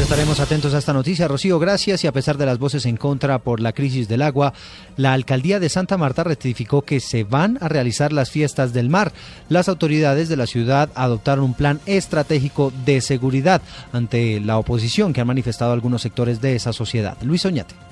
Pues estaremos atentos a esta noticia. Rocío, gracias. Y a pesar de las voces en contra por la crisis del agua, la alcaldía de Santa Marta rectificó que se van a realizar las fiestas del mar. Las autoridades de la ciudad adoptaron un plan estratégico de seguridad ante la oposición que han manifestado algunos sectores de esa sociedad. Luis Oñate.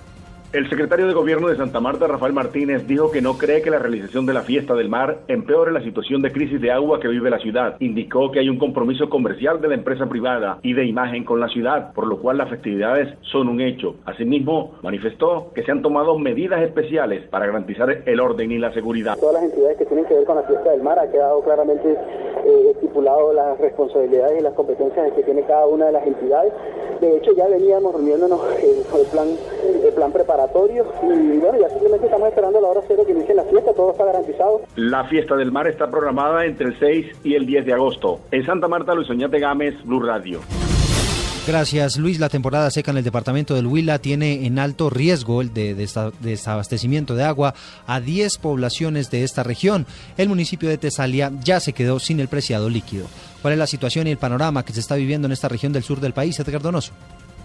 El secretario de Gobierno de Santa Marta, Rafael Martínez, dijo que no cree que la realización de la fiesta del mar empeore la situación de crisis de agua que vive la ciudad. Indicó que hay un compromiso comercial de la empresa privada y de imagen con la ciudad, por lo cual las festividades son un hecho. Asimismo, manifestó que se han tomado medidas especiales para garantizar el orden y la seguridad. Todas las entidades que tienen que ver con la fiesta del mar ha quedado claramente eh, estipulado las responsabilidades y las competencias que tiene cada una de las entidades. De hecho, ya veníamos reuniéndonos eh, el plan, el plan preparatorio y bueno, ya simplemente estamos esperando la hora cero que inicie la fiesta, todo está garantizado. La fiesta del mar está programada entre el 6 y el 10 de agosto. En Santa Marta, Luis Oñate Gámez, Blue Radio. Gracias, Luis. La temporada seca en el departamento del Huila tiene en alto riesgo el de desabastecimiento de agua a 10 poblaciones de esta región. El municipio de Tesalia ya se quedó sin el preciado líquido. ¿Cuál es la situación y el panorama que se está viviendo en esta región del sur del país, Edgar Donoso?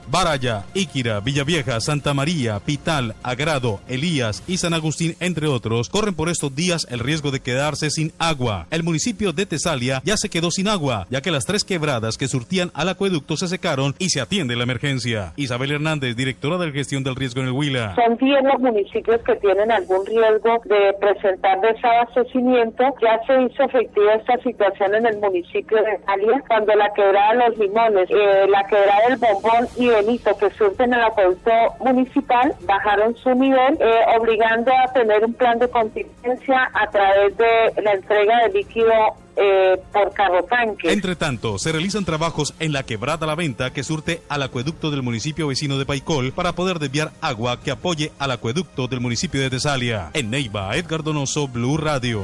Baraya, Íquira, Villavieja, Santa María, Pital, Agrado, Elías y San Agustín, entre otros, corren por estos días el riesgo de quedarse sin agua. El municipio de Tesalia ya se quedó sin agua, ya que las tres quebradas que surtían al acueducto se secaron y se atiende la emergencia. Isabel Hernández, directora de gestión del riesgo en el Huila. Son 10 los municipios que tienen algún riesgo de presentar desabastecimiento. Ya se hizo efectiva esta situación en el municipio de Tesalia, cuando la quebrada Los Limones, eh, la quebrada del Bombón y Que surten el acueducto municipal bajaron su nivel, eh, obligando a tener un plan de contingencia a través de la entrega de líquido eh, por carro tanque. Entre tanto, se realizan trabajos en la quebrada La Venta que surte al acueducto del municipio vecino de Paicol para poder desviar agua que apoye al acueducto del municipio de Tesalia. En Neiva, Edgar Donoso, Blue Radio.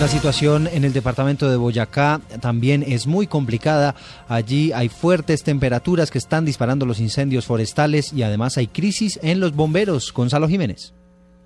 La situación en el departamento de Boyacá también es muy complicada. Allí hay fuertes temperaturas que están disparando los incendios forestales y además hay crisis en los bomberos. Gonzalo Jiménez.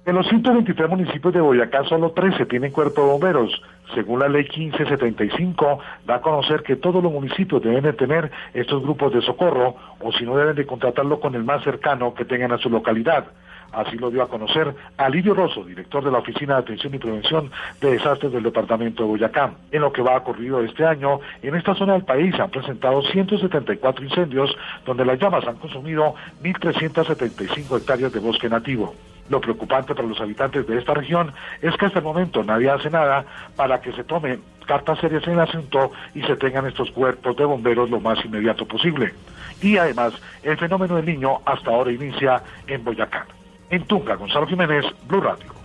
En los 123 municipios de Boyacá, solo 13 tienen cuerpo de bomberos. Según la ley 1575, da a conocer que todos los municipios deben de tener estos grupos de socorro o si no deben de contratarlo con el más cercano que tengan a su localidad. Así lo dio a conocer Alirio Rosso, director de la Oficina de Atención y Prevención de Desastres del Departamento de Boyacá. En lo que va ocurrido este año, en esta zona del país se han presentado 174 incendios, donde las llamas han consumido 1.375 hectáreas de bosque nativo. Lo preocupante para los habitantes de esta región es que hasta el momento nadie hace nada para que se tomen cartas serias en el asunto y se tengan estos cuerpos de bomberos lo más inmediato posible. Y además, el fenómeno del niño hasta ahora inicia en Boyacá. En Tunca, Gonzalo Jiménez, Blue Radio.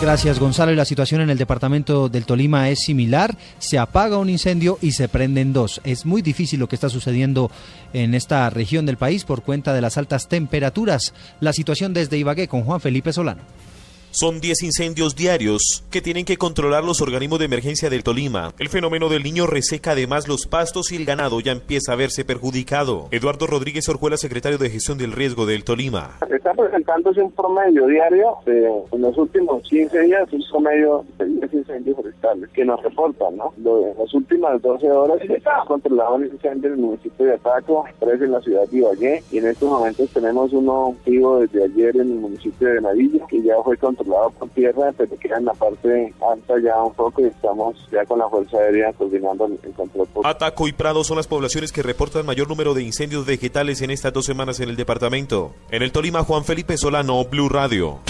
Gracias Gonzalo. Y la situación en el departamento del Tolima es similar. Se apaga un incendio y se prenden dos. Es muy difícil lo que está sucediendo en esta región del país por cuenta de las altas temperaturas. La situación desde Ibagué con Juan Felipe Solano. Son 10 incendios diarios que tienen que controlar los organismos de emergencia del Tolima. El fenómeno del niño reseca además los pastos y el ganado ya empieza a verse perjudicado. Eduardo Rodríguez Orjuela, secretario de Gestión del Riesgo del Tolima. Está presentándose un promedio diario en los últimos 15 días, un promedio de 10 incendios forestales que nos reportan, ¿no? En las últimas 12 horas se ha controlado un incendio en el municipio de Ataco, tres en la ciudad de Ibagué y en estos momentos tenemos uno activo desde ayer en el municipio de Navillo que ya fue controlado Ataco y Prado son las poblaciones que reportan mayor número de incendios vegetales en estas dos semanas en el departamento. En el Tolima, Juan Felipe Solano, Blue Radio.